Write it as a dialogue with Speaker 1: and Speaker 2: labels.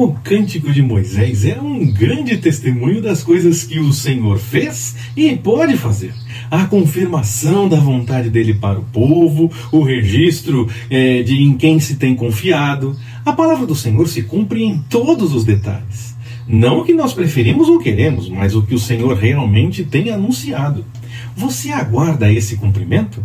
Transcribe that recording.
Speaker 1: O cântico de Moisés é um grande testemunho das coisas que o Senhor fez e pode fazer. A confirmação da vontade dele para o povo, o registro é, de em quem se tem confiado. A palavra do Senhor se cumpre em todos os detalhes. Não o que nós preferimos ou queremos, mas o que o Senhor realmente tem anunciado. Você aguarda esse cumprimento?